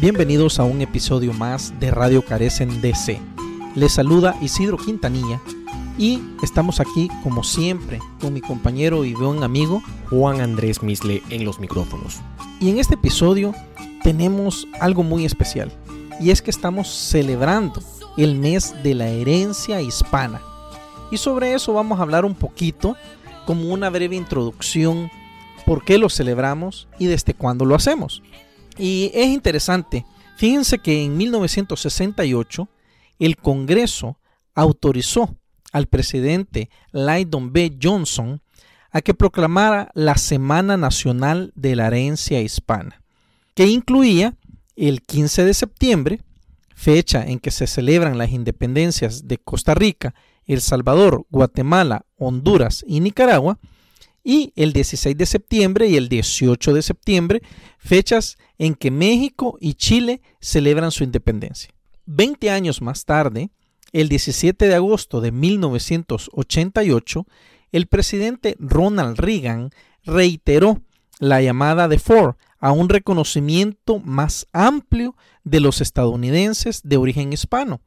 Bienvenidos a un episodio más de Radio Carecen DC. Les saluda Isidro Quintanilla y estamos aquí como siempre con mi compañero y buen amigo Juan Andrés Misle en los micrófonos. Y en este episodio tenemos algo muy especial y es que estamos celebrando el mes de la herencia hispana. Y sobre eso vamos a hablar un poquito como una breve introducción por qué lo celebramos y desde cuándo lo hacemos. Y es interesante, fíjense que en 1968 el Congreso autorizó al presidente Lyndon B. Johnson a que proclamara la Semana Nacional de la Herencia Hispana, que incluía el 15 de septiembre, fecha en que se celebran las independencias de Costa Rica, El Salvador, Guatemala, Honduras y Nicaragua, y el 16 de septiembre y el 18 de septiembre, fechas en que México y Chile celebran su independencia. Veinte años más tarde, el 17 de agosto de 1988, el presidente Ronald Reagan reiteró la llamada de Ford a un reconocimiento más amplio de los estadounidenses de origen hispano.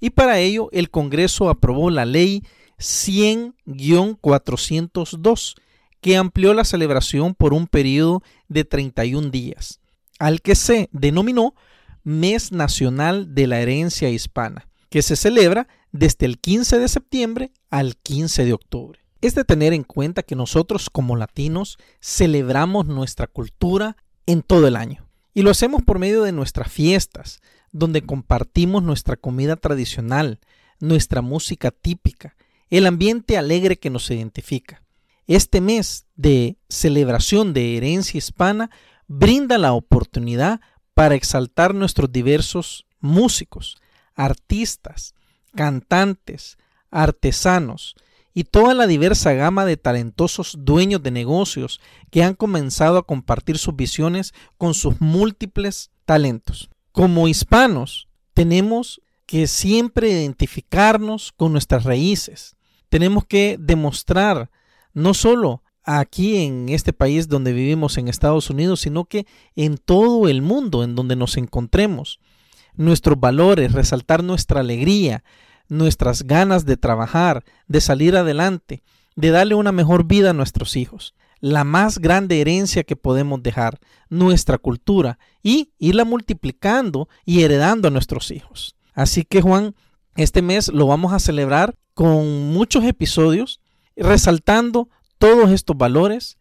Y para ello el Congreso aprobó la ley 100-402, que amplió la celebración por un periodo de 31 días, al que se denominó Mes Nacional de la Herencia Hispana, que se celebra desde el 15 de septiembre al 15 de octubre. Es de tener en cuenta que nosotros como latinos celebramos nuestra cultura en todo el año. Y lo hacemos por medio de nuestras fiestas, donde compartimos nuestra comida tradicional, nuestra música típica, el ambiente alegre que nos identifica. Este mes de celebración de herencia hispana brinda la oportunidad para exaltar nuestros diversos músicos, artistas, cantantes, artesanos y toda la diversa gama de talentosos dueños de negocios que han comenzado a compartir sus visiones con sus múltiples talentos. Como hispanos, tenemos que siempre identificarnos con nuestras raíces, tenemos que demostrar no solo aquí en este país donde vivimos en Estados Unidos, sino que en todo el mundo en donde nos encontremos. Nuestros valores, resaltar nuestra alegría, nuestras ganas de trabajar, de salir adelante, de darle una mejor vida a nuestros hijos. La más grande herencia que podemos dejar, nuestra cultura, y irla multiplicando y heredando a nuestros hijos. Así que Juan, este mes lo vamos a celebrar con muchos episodios resaltando todos estos valores,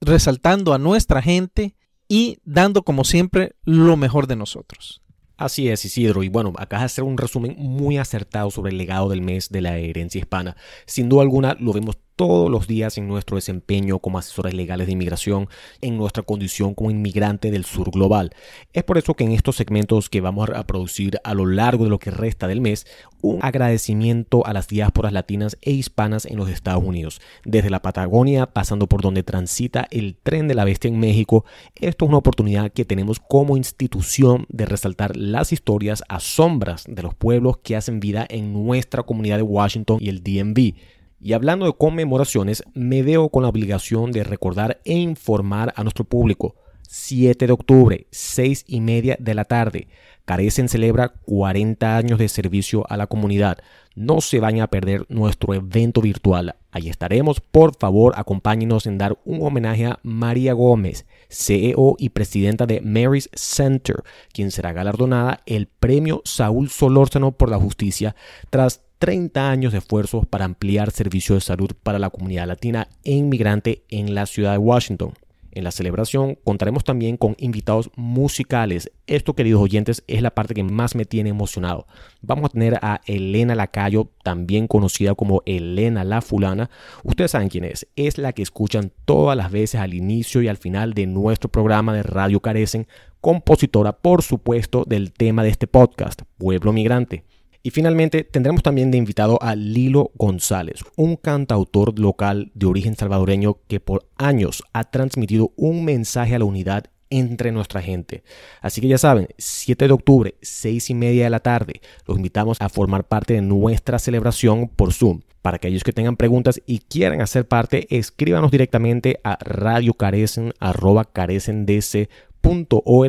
resaltando a nuestra gente y dando como siempre lo mejor de nosotros. Así es, Isidro. Y bueno, acá hacer un resumen muy acertado sobre el legado del mes de la herencia hispana. Sin duda alguna, lo vemos todos los días en nuestro desempeño como asesores legales de inmigración, en nuestra condición como inmigrante del sur global. Es por eso que en estos segmentos que vamos a producir a lo largo de lo que resta del mes, un agradecimiento a las diásporas latinas e hispanas en los Estados Unidos. Desde la Patagonia, pasando por donde transita el tren de la bestia en México, esto es una oportunidad que tenemos como institución de resaltar las historias a sombras de los pueblos que hacen vida en nuestra comunidad de Washington y el DMV. Y hablando de conmemoraciones, me veo con la obligación de recordar e informar a nuestro público. 7 de octubre, 6 y media de la tarde. Carecen celebra 40 años de servicio a la comunidad. No se vayan a perder nuestro evento virtual. Ahí estaremos. Por favor, acompáñenos en dar un homenaje a María Gómez, CEO y presidenta de Mary's Center, quien será galardonada el premio Saúl Solórzano por la justicia tras 30 años de esfuerzos para ampliar servicios de salud para la comunidad latina e inmigrante en la ciudad de Washington. En la celebración contaremos también con invitados musicales. Esto, queridos oyentes, es la parte que más me tiene emocionado. Vamos a tener a Elena Lacayo, también conocida como Elena la Fulana. Ustedes saben quién es. Es la que escuchan todas las veces al inicio y al final de nuestro programa de Radio Carecen, compositora, por supuesto, del tema de este podcast, Pueblo Migrante. Y finalmente tendremos también de invitado a Lilo González, un cantautor local de origen salvadoreño que por años ha transmitido un mensaje a la unidad entre nuestra gente. Así que ya saben, 7 de octubre, 6 y media de la tarde, los invitamos a formar parte de nuestra celebración por Zoom. Para aquellos que tengan preguntas y quieran hacer parte, escríbanos directamente a radiocarecen.com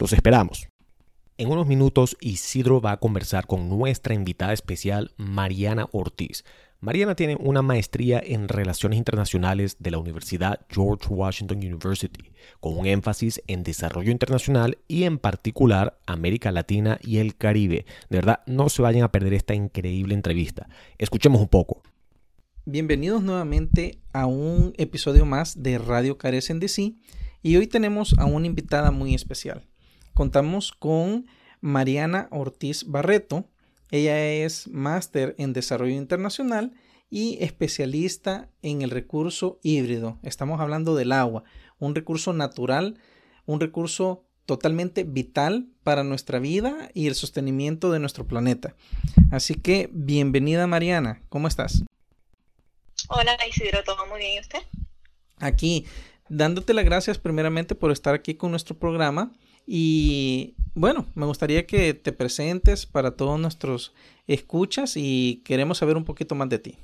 Los esperamos. En unos minutos Isidro va a conversar con nuestra invitada especial Mariana Ortiz. Mariana tiene una maestría en Relaciones Internacionales de la Universidad George Washington University, con un énfasis en desarrollo internacional y en particular América Latina y el Caribe. De verdad, no se vayan a perder esta increíble entrevista. Escuchemos un poco. Bienvenidos nuevamente a un episodio más de Radio Carecen de Sí y hoy tenemos a una invitada muy especial. Contamos con Mariana Ortiz Barreto, ella es máster en desarrollo internacional y especialista en el recurso híbrido. Estamos hablando del agua, un recurso natural, un recurso totalmente vital para nuestra vida y el sostenimiento de nuestro planeta. Así que bienvenida Mariana, ¿cómo estás? Hola Isidro, ¿todo muy bien y usted? Aquí, dándote las gracias primeramente por estar aquí con nuestro programa y bueno, me gustaría que te presentes para todos nuestros escuchas y queremos saber un poquito más de ti.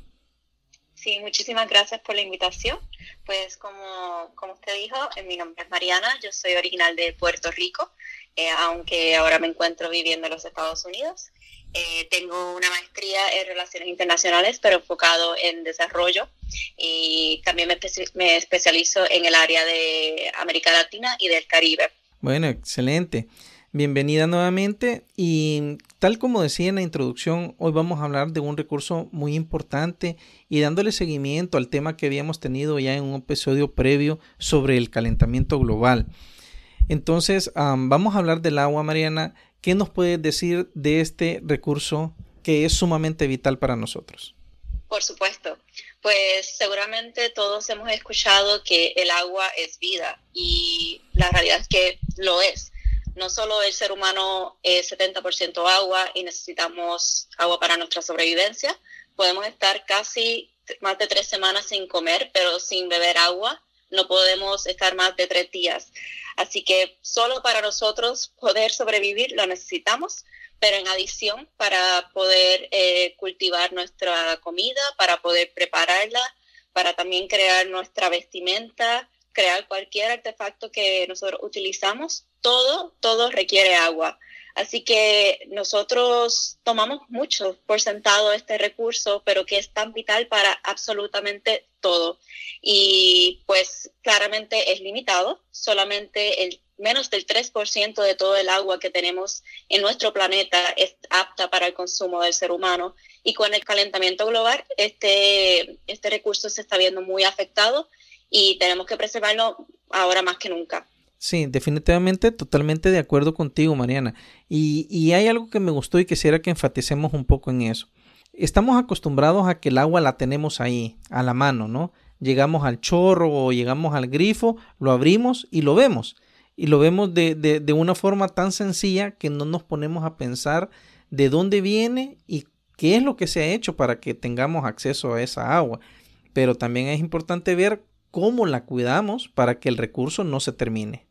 Sí, muchísimas gracias por la invitación. Pues como, como usted dijo, eh, mi nombre es Mariana, yo soy original de Puerto Rico, eh, aunque ahora me encuentro viviendo en los Estados Unidos. Eh, tengo una maestría en relaciones internacionales, pero enfocado en desarrollo y también me, me especializo en el área de América Latina y del Caribe. Bueno, excelente. Bienvenida nuevamente y tal como decía en la introducción, hoy vamos a hablar de un recurso muy importante y dándole seguimiento al tema que habíamos tenido ya en un episodio previo sobre el calentamiento global. Entonces, vamos a hablar del agua, Mariana. ¿Qué nos puedes decir de este recurso que es sumamente vital para nosotros? Por supuesto. Pues seguramente todos hemos escuchado que el agua es vida y la realidad es que lo es. No solo el ser humano es 70% agua y necesitamos agua para nuestra sobrevivencia, podemos estar casi más de tres semanas sin comer, pero sin beber agua no podemos estar más de tres días. Así que solo para nosotros poder sobrevivir lo necesitamos pero en adición para poder eh, cultivar nuestra comida, para poder prepararla, para también crear nuestra vestimenta, crear cualquier artefacto que nosotros utilizamos, todo, todo requiere agua. Así que nosotros tomamos mucho por sentado este recurso, pero que es tan vital para absolutamente todo. Y pues claramente es limitado, solamente el menos del 3% de todo el agua que tenemos en nuestro planeta es apta para el consumo del ser humano. Y con el calentamiento global, este, este recurso se está viendo muy afectado y tenemos que preservarlo ahora más que nunca. Sí, definitivamente, totalmente de acuerdo contigo, Mariana. Y, y hay algo que me gustó y quisiera que enfaticemos un poco en eso. Estamos acostumbrados a que el agua la tenemos ahí, a la mano, ¿no? Llegamos al chorro o llegamos al grifo, lo abrimos y lo vemos y lo vemos de, de, una forma tan sencilla que no nos ponemos a pensar de dónde viene y qué es lo que se ha hecho para que tengamos acceso a esa agua. Pero también es importante ver cómo la cuidamos para que el recurso no se termine.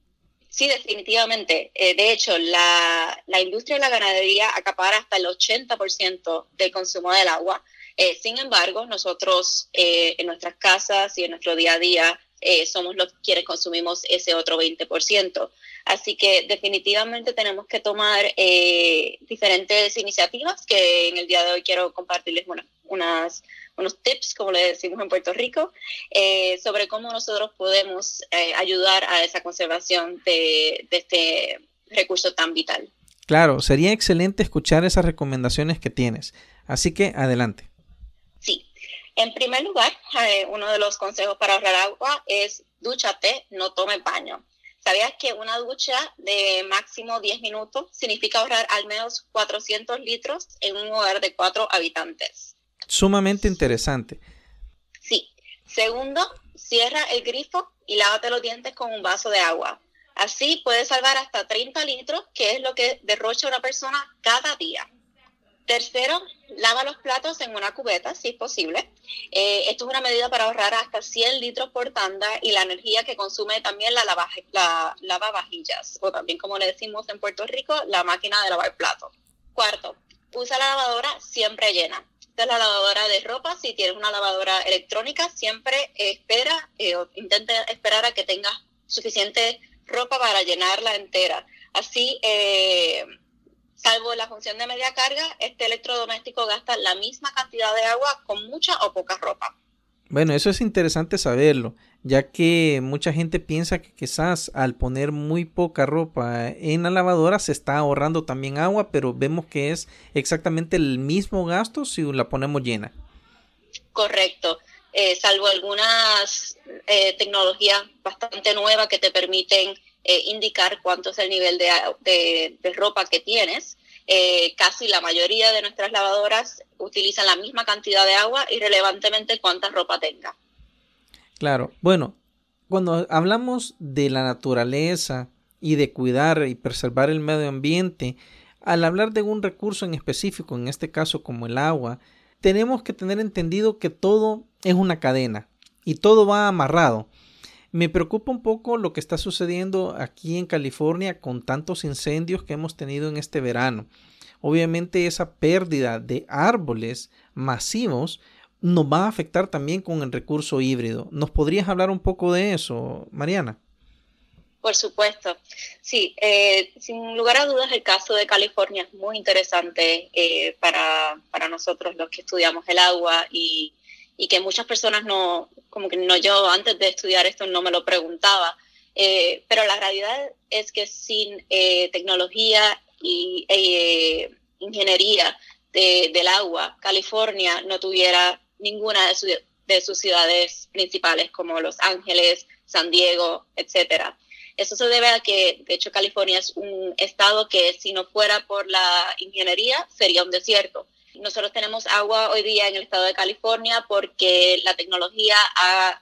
Sí, definitivamente. Eh, de hecho, la, la, industria de la ganadería acapara hasta el 80% del consumo del agua. Eh, sin embargo, nosotros eh, en nuestras casas y en nuestro día a día eh, somos los quienes consumimos ese otro 20%. Así que definitivamente tenemos que tomar eh, diferentes iniciativas que en el día de hoy quiero compartirles unas, unos tips, como le decimos en Puerto Rico, eh, sobre cómo nosotros podemos ayudar a esa conservación de este recurso tan vital. Claro, sería excelente escuchar esas recomendaciones que tienes. Así que adelante. En primer lugar, eh, uno de los consejos para ahorrar agua es dúchate, no tome baño. ¿Sabías que una ducha de máximo 10 minutos significa ahorrar al menos 400 litros en un hogar de cuatro habitantes? Sumamente interesante. Sí. Segundo, cierra el grifo y lávate los dientes con un vaso de agua. Así puedes salvar hasta 30 litros, que es lo que derrocha una persona cada día. Tercero, lava los platos en una cubeta, si es posible. Eh, esto es una medida para ahorrar hasta 100 litros por tanda y la energía que consume también la, lava, la o también como le decimos en Puerto Rico, la máquina de lavar platos. Cuarto, usa la lavadora siempre llena. Esta es la lavadora de ropa. Si tienes una lavadora electrónica, siempre espera eh, o intenta esperar a que tengas suficiente ropa para llenarla entera. Así, eh, salvo la función de media carga, este electrodoméstico gasta la misma cantidad de agua con mucha o poca ropa. Bueno, eso es interesante saberlo, ya que mucha gente piensa que quizás al poner muy poca ropa en la lavadora se está ahorrando también agua, pero vemos que es exactamente el mismo gasto si la ponemos llena. Correcto. Eh, salvo algunas eh, tecnologías bastante nuevas que te permiten eh, indicar cuánto es el nivel de, de ropa que tienes. Eh, casi la mayoría de nuestras lavadoras utilizan la misma cantidad de agua irrelevantemente cuánta ropa tenga. Claro, bueno, cuando hablamos de la naturaleza y de cuidar y preservar el medio ambiente, al hablar de un recurso en específico, en este caso como el agua, tenemos que tener entendido que todo es una cadena y todo va amarrado. Me preocupa un poco lo que está sucediendo aquí en California con tantos incendios que hemos tenido en este verano. Obviamente esa pérdida de árboles masivos nos va a afectar también con el recurso híbrido. ¿Nos podrías hablar un poco de eso, Mariana? Por supuesto. Sí, eh, sin lugar a dudas el caso de California es muy interesante eh, para, para nosotros los que estudiamos el agua y, y que muchas personas no, como que no yo antes de estudiar esto no me lo preguntaba, eh, pero la realidad es que sin eh, tecnología y eh, ingeniería del agua, California no tuviera ninguna de, de, sus ciudades principales como Los Ángeles, San Diego, etcétera. Eso se debe a que, de hecho, California es un estado que si no fuera por la ingeniería sería un desierto. Nosotros tenemos agua hoy día en el estado de California porque la tecnología ha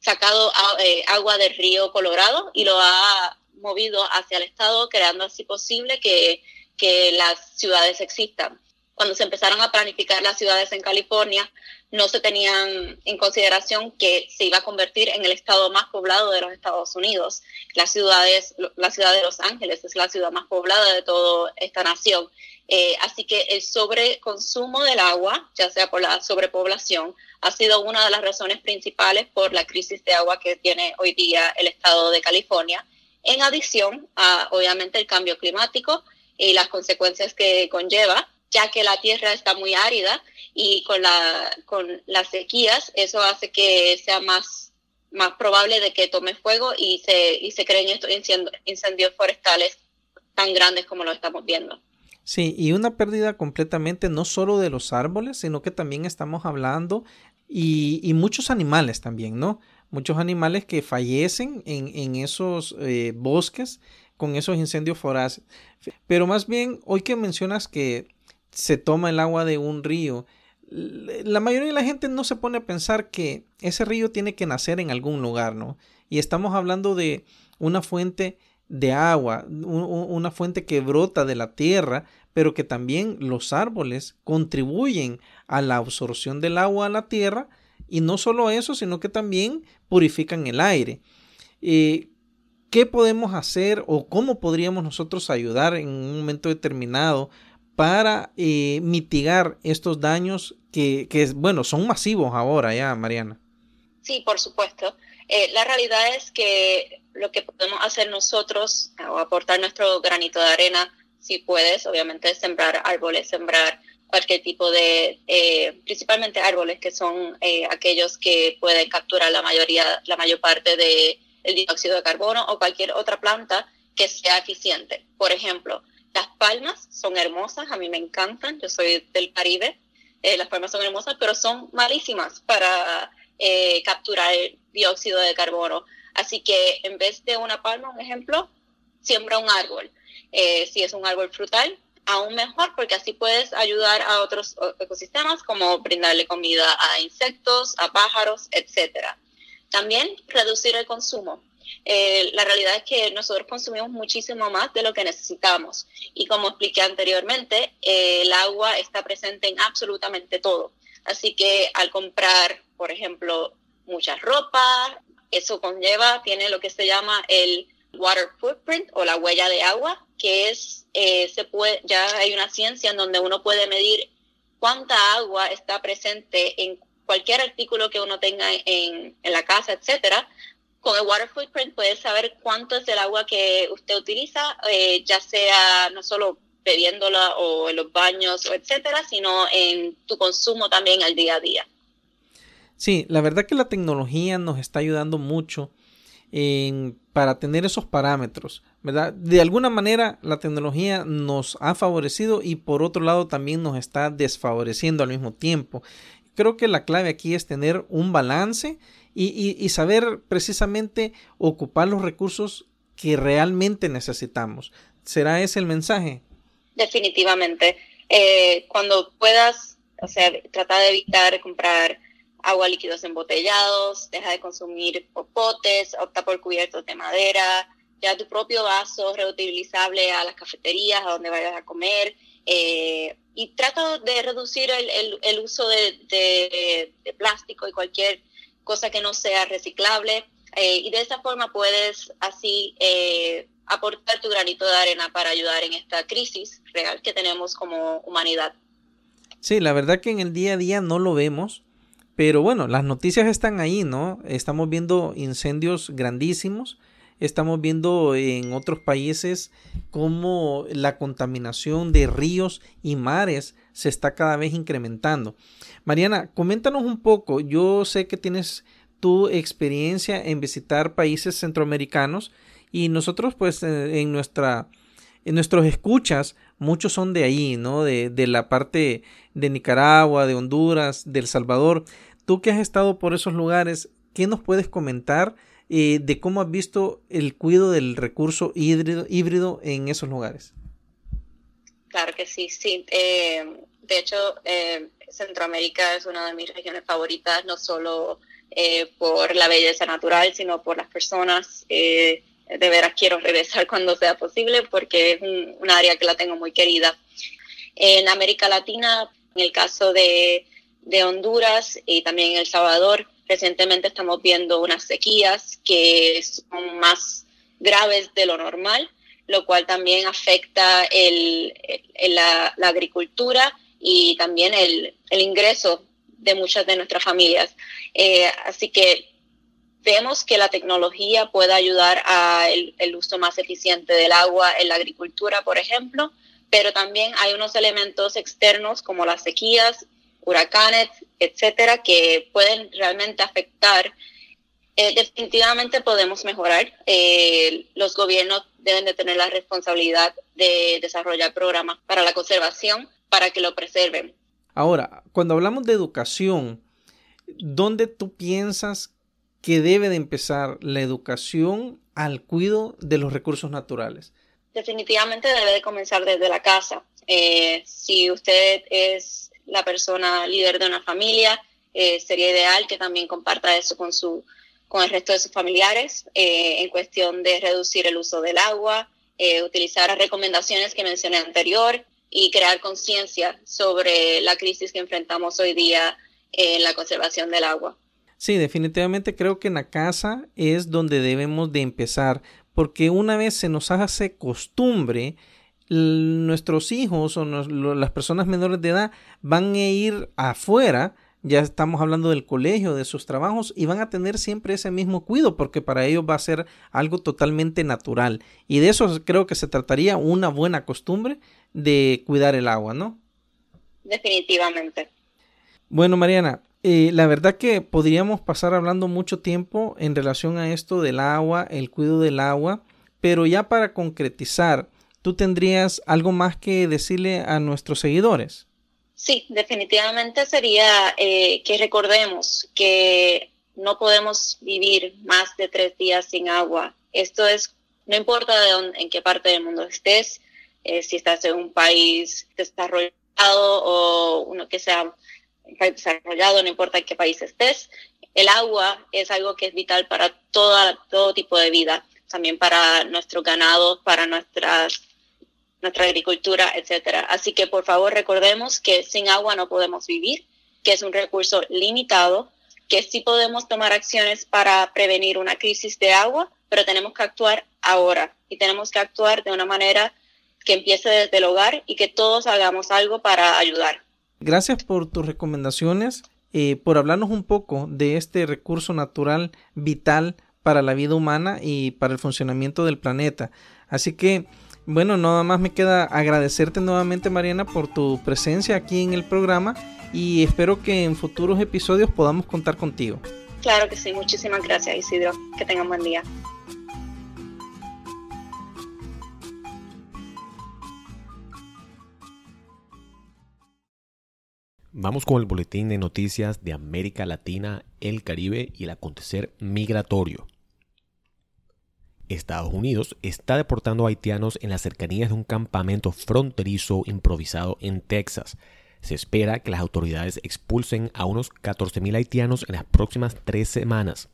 sacado eh, agua del río Colorado y lo ha movido hacia el estado, creando así posible que, que las ciudades existan. Cuando se empezaron a planificar las ciudades en California, no se tenían en consideración que se iba a convertir en el estado más poblado de los Estados Unidos. La, ciudades, la ciudad de Los Ángeles es la ciudad más poblada de toda esta nación eh, así que el sobreconsumo del agua, ya sea por la sobrepoblación, ha sido una de las razones principales por la crisis de agua que tiene hoy día el estado de California, en adición a, obviamente, el cambio climático y las consecuencias que conlleva, ya que la tierra está muy árida y con, la, con las sequías eso hace que sea más, más probable de que tome fuego y se, y se creen estos incendios forestales tan grandes como lo estamos viendo. Sí, y una pérdida completamente no solo de los árboles, sino que también estamos hablando y, muchos animales también, ¿no? Muchos animales que fallecen en, esos eh, bosques con esos incendios foráceos. Pero más bien, hoy que mencionas que se toma el agua de un río, la mayoría de la gente no se pone a pensar que ese río tiene que nacer en algún lugar, ¿no? Y estamos hablando de una fuente de agua, una fuente que brota de la tierra, pero que también los árboles contribuyen a la absorción del agua a la tierra y no solo eso, sino que también purifican el aire. Eh, ¿Qué podemos hacer o cómo podríamos nosotros ayudar en un momento determinado para eh, mitigar estos daños que, que, bueno, son masivos ahora ya, Mariana? Sí, por supuesto. Eh, la realidad es que lo que podemos hacer nosotros o aportar nuestro granito de arena, si puedes, obviamente sembrar árboles, sembrar cualquier tipo de, eh, principalmente árboles que son eh, aquellos que pueden capturar la mayoría, la mayor parte del de dióxido de carbono o cualquier otra planta que sea eficiente. Por ejemplo, las palmas son hermosas, a mí me encantan, yo soy del Caribe, las palmas son hermosas, pero son malísimas para eh, capturar dióxido de carbono. Así que en vez de una palma, un ejemplo, siembra un árbol. Eh, si es un árbol frutal, aún mejor porque así puedes ayudar a otros ecosistemas como brindarle comida a insectos, a pájaros, etcétera. También reducir el consumo. Eh, la realidad es que nosotros consumimos muchísimo más de lo que necesitamos y como expliqué anteriormente, el agua está presente en absolutamente todo. Así que al comprar por ejemplo, mucha ropa. Eso conlleva, tiene lo que se llama el water footprint o la huella de agua, que es, eh, se puede, ya hay una ciencia en donde uno puede medir cuánta agua está presente en cualquier artículo que uno tenga en, en la casa, etcétera, con el water footprint puedes saber cuánto es el agua que usted utiliza, eh, ya sea no solo bebiéndola o en los baños o etcétera, sino en tu consumo también al día a día. Sí, la verdad que la tecnología nos está ayudando mucho para tener esos parámetros, ¿verdad? De alguna manera la tecnología nos ha favorecido y por otro lado también nos está desfavoreciendo al mismo tiempo. Creo que la clave aquí es tener un balance y, saber precisamente ocupar los recursos que realmente necesitamos. ¿Será ese el mensaje? Definitivamente. Eh, cuando puedas, o sea, trata de evitar comprar agua líquidos embotellados, deja de consumir popotes, opta por cubiertos de madera, ya tu propio vaso reutilizable a las cafeterías, a donde vayas a comer, eh, y trata de reducir el, uso de, plástico y cualquier cosa que no sea reciclable, eh, y de esa forma puedes así eh, aportar tu granito de arena para ayudar en esta crisis real que tenemos como humanidad. Sí, la verdad que en el día a día no lo vemos, pero bueno, las noticias están ahí, ¿no? Estamos viendo incendios grandísimos, estamos viendo en otros países cómo la contaminación de ríos y mares se está cada vez incrementando. Mariana, coméntanos un poco, yo sé que tienes tu experiencia en visitar países centroamericanos y nosotros pues eh, en nuestra en nuestros escuchas muchos son de ahí, ¿no? De, de la parte de Nicaragua, de Honduras, de El Salvador. Tú que has estado por esos lugares, ¿qué nos puedes comentar eh, de cómo has visto el cuidado del recurso híbrido, híbrido en esos lugares? Claro que sí, sí. Eh, de hecho, eh, Centroamérica es una de mis regiones favoritas, no solo por la belleza natural, sino por las personas. de veras quiero regresar cuando sea posible porque es un área que la tengo muy querida. En América Latina, en el caso de de Honduras y también El Salvador. Recientemente estamos viendo unas sequías que son más graves de lo normal, lo cual también afecta el, la, agricultura y también el, ingreso de muchas de nuestras familias. Eh, así que vemos que la tecnología puede ayudar al el uso más eficiente del agua en la agricultura, por ejemplo, pero también hay unos elementos externos como las sequías huracanes, etcétera, que pueden realmente afectar. Eh, definitivamente podemos mejorar. Eh, los gobiernos deben de tener la responsabilidad de desarrollar programas para la conservación para que lo preserven. Ahora, cuando hablamos de educación, ¿dónde tú piensas que debe de empezar la educación al cuidado de los recursos naturales? Definitivamente debe de comenzar desde la casa. Eh, si usted es la persona líder de una familia, eh, sería ideal que también comparta eso con, su, con el resto de sus familiares eh, en cuestión de reducir el uso del agua, eh, utilizar las recomendaciones que mencioné anterior y crear conciencia sobre la crisis que enfrentamos hoy día en la conservación del agua. Sí, definitivamente creo que en la casa es donde debemos de empezar, porque una vez se nos hace costumbre nuestros hijos o las personas menores de edad van a ir afuera, ya estamos hablando del colegio, de sus trabajos, y van a tener siempre ese mismo cuidado, porque para ellos va a ser algo totalmente natural. Y de eso creo que se trataría una buena costumbre de cuidar el agua, ¿no? Definitivamente. Bueno, Mariana, eh, la verdad que podríamos pasar hablando mucho tiempo en relación a esto del agua, el cuidado del agua, pero ya para concretizar, ¿tú tendrías algo más que decirle a nuestros seguidores? Sí, definitivamente sería eh, que recordemos que no podemos vivir más de tres días sin agua. Esto es, no importa de dónde, en qué parte del mundo estés, eh, si estás en un país desarrollado o uno que sea desarrollado, no importa en qué país estés, el agua es algo que es vital para toda, todo tipo de vida, también para nuestro ganado, para nuestras nuestra agricultura, etcétera. Así que por favor recordemos que sin agua no podemos vivir, que es un recurso limitado, que sí podemos tomar acciones para prevenir una crisis de agua, pero tenemos que actuar ahora y tenemos que actuar de una manera que empiece desde el hogar y que todos hagamos algo para ayudar. Gracias por tus recomendaciones, eh, por hablarnos un poco de este recurso natural vital para la vida humana y para el funcionamiento del planeta. Así que, bueno, nada más me queda agradecerte nuevamente, Mariana, por tu presencia aquí en el programa y espero que en futuros episodios podamos contar contigo. Claro que sí, muchísimas gracias, Isidro. Que tengan buen día. Vamos con el boletín de noticias de América Latina, el Caribe y el acontecer migratorio. Estados Unidos está deportando haitianos en las cercanías de un campamento fronterizo improvisado en Texas. Se espera que las autoridades expulsen a unos 14.000 haitianos en las próximas tres semanas.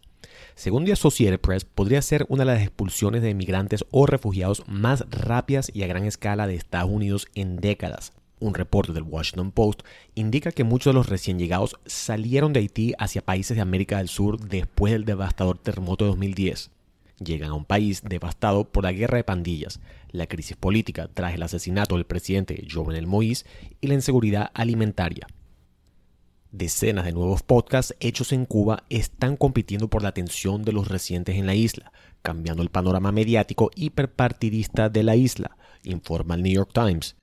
Según The Associated Press, podría ser una de las expulsiones de inmigrantes o refugiados más rápidas y a gran escala de Estados Unidos en décadas. Un reporte del Washington Post indica que muchos de los recién llegados salieron de Haití hacia países de América del Sur después del devastador terremoto de 2010. Llegan a un país devastado por la guerra de pandillas, la crisis política tras el asesinato del presidente Jovenel Moïse y la inseguridad alimentaria. Decenas de nuevos podcasts hechos en Cuba están compitiendo por la atención de los residentes en la isla, cambiando el panorama mediático hiperpartidista de la isla, informa el New York Times.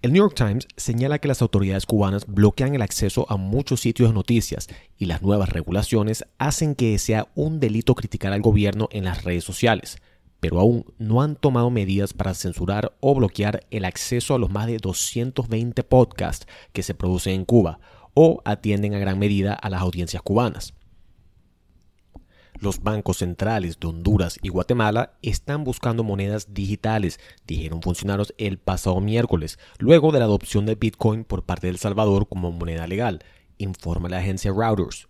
El New York Times señala que las autoridades cubanas bloquean el acceso a muchos sitios de noticias y las nuevas regulaciones hacen que sea un delito criticar al gobierno en las redes sociales, pero aún no han tomado medidas para censurar o bloquear el acceso a los más de 220 podcasts que se producen en Cuba o atienden a gran medida a las audiencias cubanas. Los bancos centrales de Honduras y Guatemala están buscando monedas digitales, dijeron funcionarios el pasado miércoles, luego de la adopción de Bitcoin por parte de El Salvador como moneda legal, informa la agencia Routers.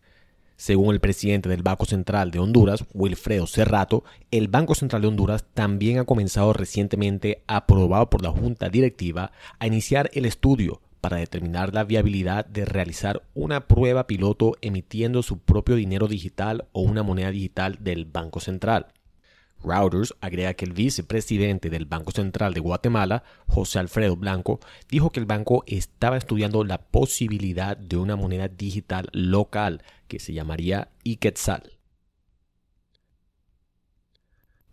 Según el presidente del Banco Central de Honduras, Wilfredo Cerrato, el Banco Central de Honduras también ha comenzado recientemente, aprobado por la Junta Directiva, a iniciar el estudio para determinar la viabilidad de realizar una prueba piloto emitiendo su propio dinero digital o una moneda digital del Banco Central. Routers agrega que el vicepresidente del Banco Central de Guatemala, José Alfredo Blanco, dijo que el banco estaba estudiando la posibilidad de una moneda digital local que se llamaría Iquetzal.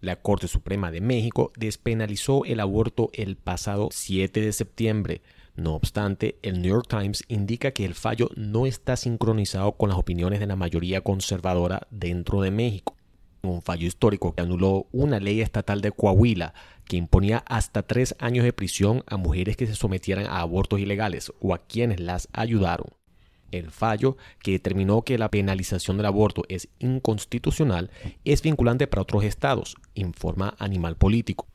La Corte Suprema de México despenalizó el aborto el pasado 7 de septiembre, no obstante, el New York Times indica que el fallo no está sincronizado con las opiniones de la mayoría conservadora dentro de México. Un fallo histórico que anuló una ley estatal de Coahuila que imponía hasta tres años de prisión a mujeres que se sometieran a abortos ilegales o a quienes las ayudaron. El fallo, que determinó que la penalización del aborto es inconstitucional, es vinculante para otros estados, informa Animal Político.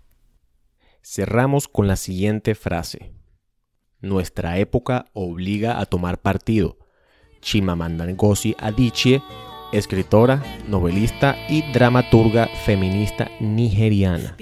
Cerramos con la siguiente frase. Nuestra época obliga a tomar partido. Chimamanda Ngozi Adichie, escritora, novelista y dramaturga feminista nigeriana.